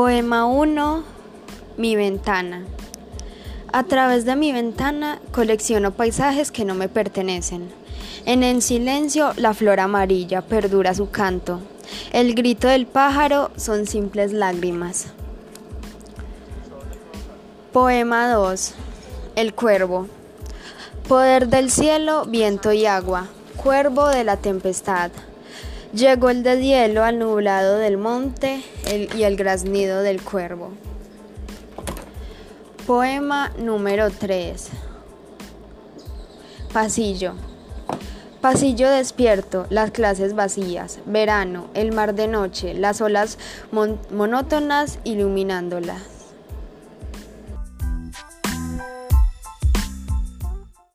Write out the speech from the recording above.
Poema 1. Mi ventana. A través de mi ventana colecciono paisajes que no me pertenecen. En el silencio la flor amarilla perdura su canto. El grito del pájaro son simples lágrimas. Poema 2. El cuervo. Poder del cielo, viento y agua. Cuervo de la tempestad. Llegó el deshielo al nublado del monte y el graznido del cuervo. Poema número 3. Pasillo. Pasillo despierto, las clases vacías, verano, el mar de noche, las olas monótonas iluminándolas.